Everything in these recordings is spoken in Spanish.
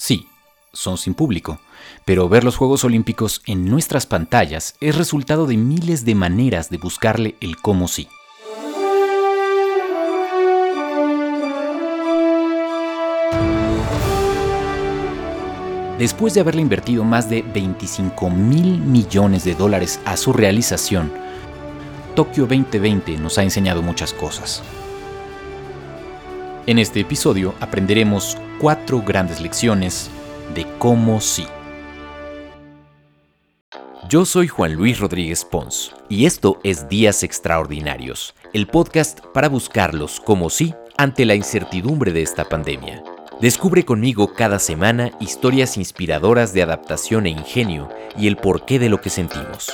Sí, son sin público, pero ver los Juegos Olímpicos en nuestras pantallas es resultado de miles de maneras de buscarle el cómo sí. Después de haberle invertido más de 25 mil millones de dólares a su realización, Tokio 2020 nos ha enseñado muchas cosas. En este episodio aprenderemos cuatro grandes lecciones de cómo sí. Yo soy Juan Luis Rodríguez Pons y esto es Días Extraordinarios, el podcast para buscarlos como sí ante la incertidumbre de esta pandemia. Descubre conmigo cada semana historias inspiradoras de adaptación e ingenio y el porqué de lo que sentimos.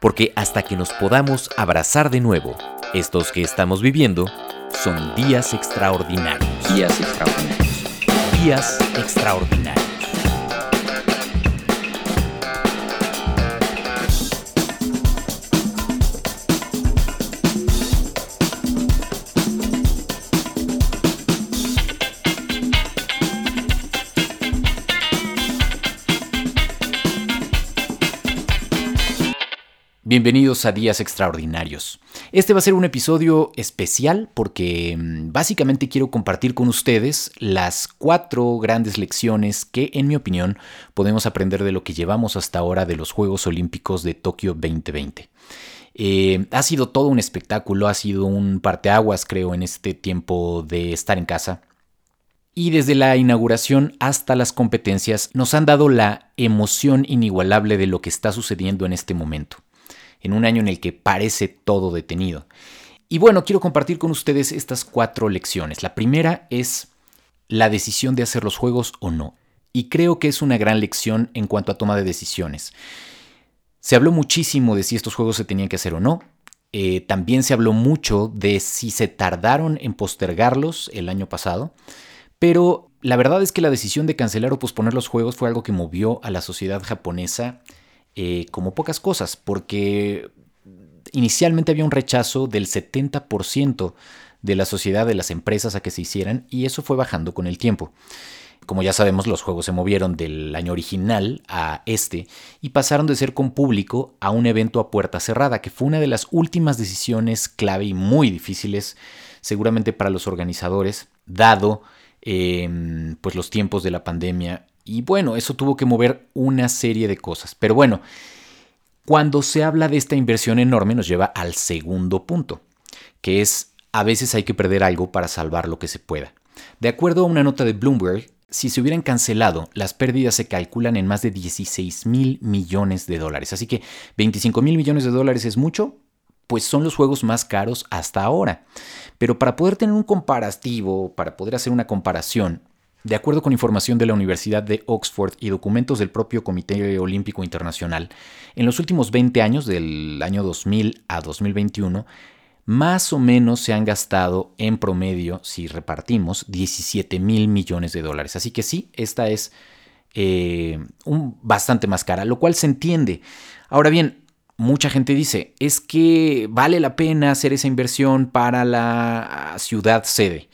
Porque hasta que nos podamos abrazar de nuevo, estos que estamos viviendo son días extraordinarios. Días extraordinarios. Días extraordinarios. Bienvenidos a Días Extraordinarios. Este va a ser un episodio especial porque mm, básicamente quiero compartir con ustedes las cuatro grandes lecciones que, en mi opinión, podemos aprender de lo que llevamos hasta ahora de los Juegos Olímpicos de Tokio 2020. Eh, ha sido todo un espectáculo, ha sido un parteaguas, creo, en este tiempo de estar en casa. Y desde la inauguración hasta las competencias nos han dado la emoción inigualable de lo que está sucediendo en este momento en un año en el que parece todo detenido. Y bueno, quiero compartir con ustedes estas cuatro lecciones. La primera es la decisión de hacer los juegos o no. Y creo que es una gran lección en cuanto a toma de decisiones. Se habló muchísimo de si estos juegos se tenían que hacer o no. Eh, también se habló mucho de si se tardaron en postergarlos el año pasado. Pero la verdad es que la decisión de cancelar o posponer los juegos fue algo que movió a la sociedad japonesa eh, como pocas cosas, porque inicialmente había un rechazo del 70% de la sociedad, de las empresas a que se hicieran, y eso fue bajando con el tiempo. Como ya sabemos, los juegos se movieron del año original a este y pasaron de ser con público a un evento a puerta cerrada, que fue una de las últimas decisiones clave y muy difíciles, seguramente para los organizadores, dado em, pues los tiempos de la pandemia y bueno, eso tuvo que mover una serie de cosas. Pero bueno, cuando se habla de esta inversión enorme nos lleva al segundo punto, que es a veces hay que perder algo para salvar lo que se pueda. De acuerdo a una nota de Bloomberg, si se hubieran cancelado, las pérdidas se calculan en más de 16 mil millones de dólares. Así que 25 mil millones de dólares es mucho, pues son los juegos más caros hasta ahora. Pero para poder tener un comparativo, para poder hacer una comparación, de acuerdo con información de la Universidad de Oxford y documentos del propio Comité Olímpico Internacional, en los últimos 20 años, del año 2000 a 2021, más o menos se han gastado en promedio, si repartimos, 17 mil millones de dólares. Así que sí, esta es eh, un, bastante más cara, lo cual se entiende. Ahora bien, mucha gente dice, es que vale la pena hacer esa inversión para la ciudad sede.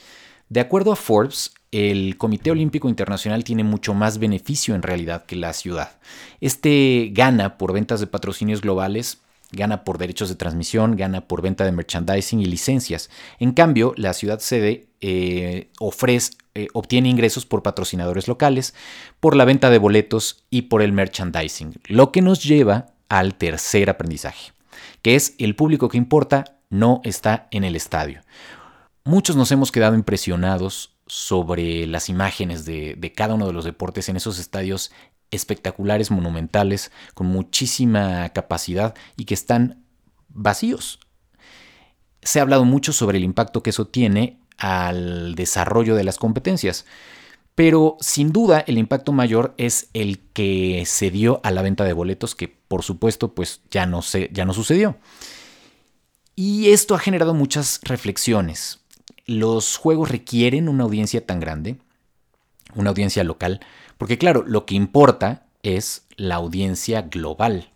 De acuerdo a Forbes, el Comité Olímpico Internacional tiene mucho más beneficio en realidad que la ciudad. Este gana por ventas de patrocinios globales, gana por derechos de transmisión, gana por venta de merchandising y licencias. En cambio, la ciudad sede eh, ofrece, eh, obtiene ingresos por patrocinadores locales, por la venta de boletos y por el merchandising, lo que nos lleva al tercer aprendizaje, que es el público que importa no está en el estadio. Muchos nos hemos quedado impresionados sobre las imágenes de, cada uno de los deportes en esos estadios espectaculares, monumentales, con muchísima capacidad y que están vacíos. Se ha hablado mucho sobre el impacto que eso tiene al desarrollo de las competencias, pero sin duda el impacto mayor es el que se dio a la venta de boletos, que por supuesto pues ya no, se, ya no sucedió. Y esto ha generado muchas reflexiones los juegos requieren una audiencia tan grande, una audiencia local, porque claro, lo que importa es la audiencia global.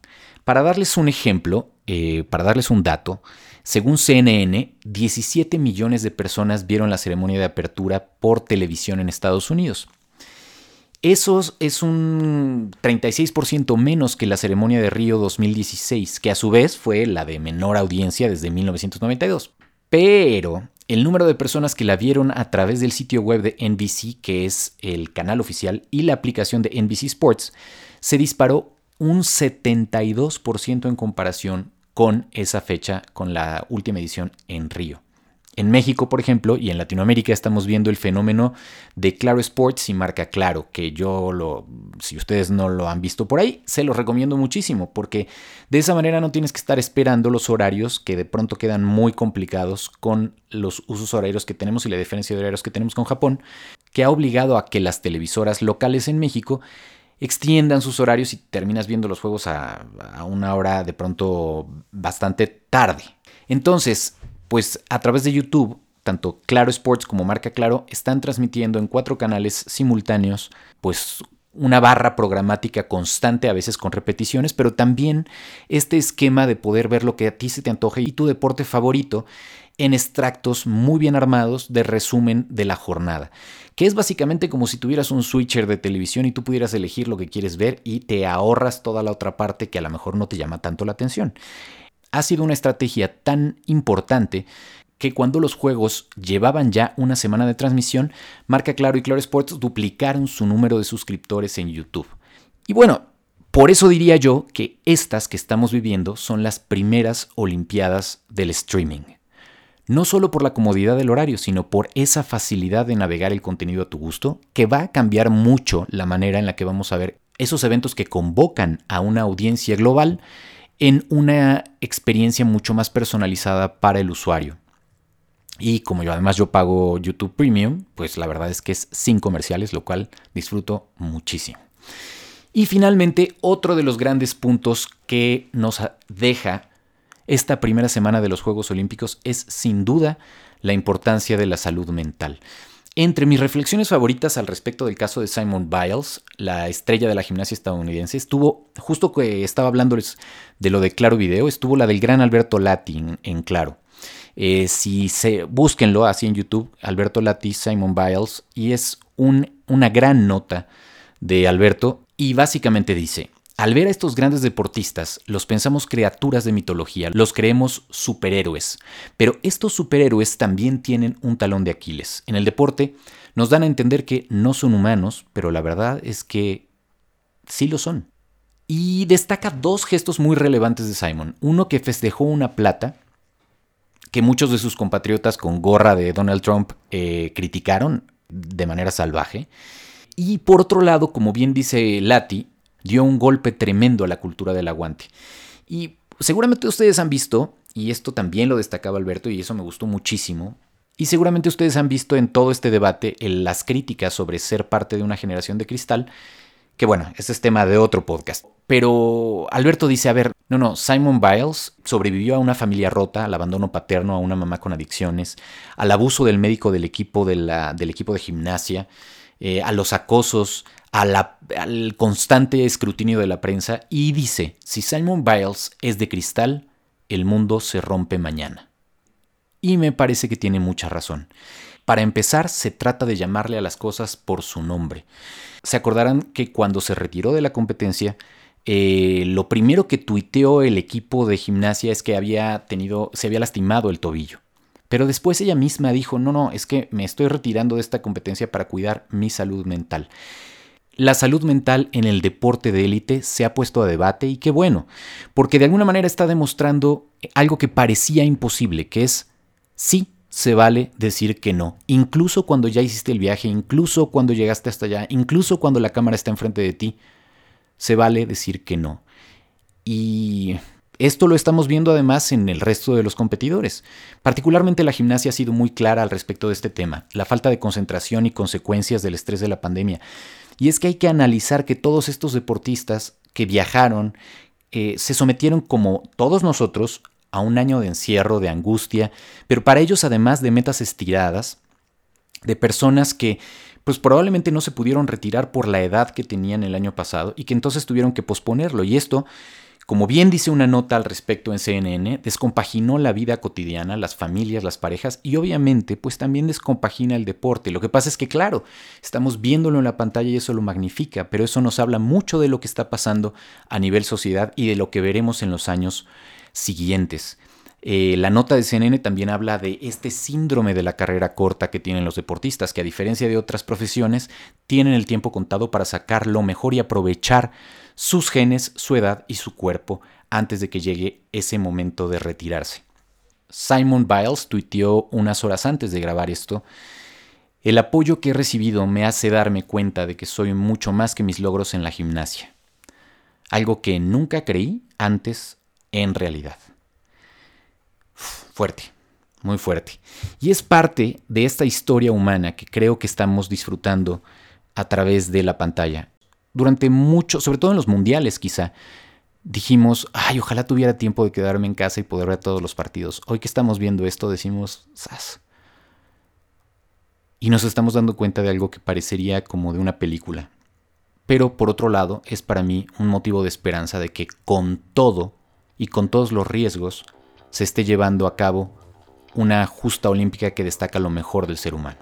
Para darles un ejemplo, eh, para darles un dato, según CNN, 17 millones de personas vieron la ceremonia de apertura por televisión en Estados Unidos. Eso es un 36% menos que la ceremonia de Río 2016, que a su vez fue la de menor audiencia desde 1992. Pero el número de personas que la vieron a través del sitio web de NBC, que es el canal oficial, y la aplicación de NBC Sports, se disparó un 72% en comparación con esa fecha, con la última edición en Río. En México, por ejemplo, y en Latinoamérica estamos viendo el fenómeno de Claro Sports y marca Claro, que yo lo, si ustedes no lo han visto por ahí, se los recomiendo muchísimo, porque de esa manera no tienes que estar esperando los horarios que de pronto quedan muy complicados con los usos horarios que tenemos y la diferencia de horarios que tenemos con Japón, que ha obligado a que las televisoras locales en México extiendan sus horarios y terminas viendo los juegos a, a una hora de pronto bastante tarde. Entonces, pues a través de YouTube, tanto Claro Sports como Marca Claro están transmitiendo en cuatro canales simultáneos, pues una barra programática constante, a veces con repeticiones, pero también este esquema de poder ver lo que a ti se te antoje y tu deporte favorito en extractos muy bien armados de resumen de la jornada, que es básicamente como si tuvieras un switcher de televisión y tú pudieras elegir lo que quieres ver y te ahorras toda la otra parte que a lo mejor no te llama tanto la atención ha sido una estrategia tan importante que cuando los juegos llevaban ya una semana de transmisión, Marca Claro y Claro Sports duplicaron su número de suscriptores en YouTube. Y bueno, por eso diría yo que estas que estamos viviendo son las primeras Olimpiadas del streaming. No solo por la comodidad del horario, sino por esa facilidad de navegar el contenido a tu gusto, que va a cambiar mucho la manera en la que vamos a ver esos eventos que convocan a una audiencia global en una experiencia mucho más personalizada para el usuario. Y como yo además yo pago YouTube Premium, pues la verdad es que es sin comerciales, lo cual disfruto muchísimo. Y finalmente, otro de los grandes puntos que nos deja esta primera semana de los Juegos Olímpicos es sin duda la importancia de la salud mental. Entre mis reflexiones favoritas al respecto del caso de Simon Biles, la estrella de la gimnasia estadounidense, estuvo, justo que estaba hablándoles de lo de Claro Video, estuvo la del gran Alberto Lati en, Claro. Eh, si se, búsquenlo así en YouTube, Alberto Lati, Simon Biles, y es una gran nota de Alberto, y básicamente dice, al ver a estos grandes deportistas, los pensamos criaturas de mitología, los creemos superhéroes, pero estos superhéroes también tienen un talón de Aquiles. En el deporte nos dan a entender que no son humanos, pero la verdad es que sí lo son. Y destaca dos gestos muy relevantes de Simon. Uno que festejó una plata, que muchos de sus compatriotas con gorra de Donald Trump eh, criticaron de manera salvaje. Y por otro lado, como bien dice Lati, dio un golpe tremendo a la cultura del aguante. Y seguramente ustedes han visto, y esto también lo destacaba Alberto y eso me gustó muchísimo, y seguramente ustedes han visto en todo este debate las críticas sobre ser parte de una generación de cristal, que bueno, ese es tema de otro podcast. Pero Alberto dice, a ver, no, no, Simon Biles sobrevivió a una familia rota, al abandono paterno, a una mamá con adicciones, al abuso del médico del equipo de, la, del equipo de gimnasia, eh, a los acosos, al constante escrutinio de la prensa y dice, si Simon Biles es de cristal, el mundo se rompe mañana. Y me parece que tiene mucha razón. Para empezar, se trata de llamarle a las cosas por su nombre. Se acordarán que cuando se retiró de la competencia, eh, lo primero que tuiteó el equipo de gimnasia es que había tenido, se había lastimado el tobillo. Pero después ella misma dijo, no, no, es que me estoy retirando de esta competencia para cuidar mi salud mental. La salud mental en el deporte de élite se ha puesto a debate y qué bueno, porque de alguna manera está demostrando algo que parecía imposible, que es sí se vale decir que no, incluso cuando ya hiciste el viaje, incluso cuando llegaste hasta allá, incluso cuando la cámara está enfrente de ti, se vale decir que no. Y esto lo estamos viendo además en el resto de los competidores. Particularmente la gimnasia ha sido muy clara al respecto de este tema, la falta de concentración y consecuencias del estrés de la pandemia. Y es que hay que analizar que todos estos deportistas que viajaron eh, se sometieron como todos nosotros a un año de encierro, de angustia, pero para ellos además de metas estiradas, de personas que pues probablemente no se pudieron retirar por la edad que tenían el año pasado y que entonces tuvieron que posponerlo. Y esto como bien dice una nota al respecto en CNN, descompaginó la vida cotidiana, las familias, las parejas y obviamente pues también descompagina el deporte. Lo que pasa es que claro, estamos viéndolo en la pantalla y eso lo magnifica, pero eso nos habla mucho de lo que está pasando a nivel sociedad y de lo que veremos en los años siguientes. Eh, la nota de CNN también habla de este síndrome de la carrera corta que tienen los deportistas, que a diferencia de otras profesiones, tienen el tiempo contado para sacar lo mejor y aprovechar sus genes, su edad y su cuerpo antes de que llegue ese momento de retirarse. Simon Biles tuiteó unas horas antes de grabar esto, el apoyo que he recibido me hace darme cuenta de que soy mucho más que mis logros en la gimnasia, algo que nunca creí antes en realidad. Fuerte, muy fuerte. Y es parte de esta historia humana que creo que estamos disfrutando a través de la pantalla durante mucho, sobre todo en los mundiales quizá, dijimos, ay, ojalá tuviera tiempo de quedarme en casa y poder ver todos los partidos. Hoy que estamos viendo esto decimos, ¡zas! Y nos estamos dando cuenta de algo que parecería como de una película. Pero por otro lado, es para mí un motivo de esperanza de que con todo y con todos los riesgos se esté llevando a cabo una justa olímpica que destaca lo mejor del ser humano.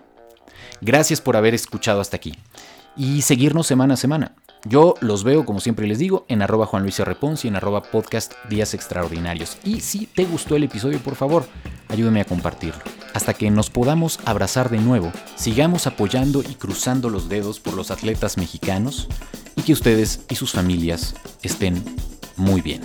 Gracias por haber escuchado hasta aquí y seguirnos semana a semana. Yo los veo, como siempre les digo, en arroba Juan Luis y en arroba podcast Días Extraordinarios. Y si te gustó el episodio, por favor, ayúdame a compartirlo. Hasta que nos podamos abrazar de nuevo, sigamos apoyando y cruzando los dedos por los atletas mexicanos y que ustedes y sus familias estén muy bien.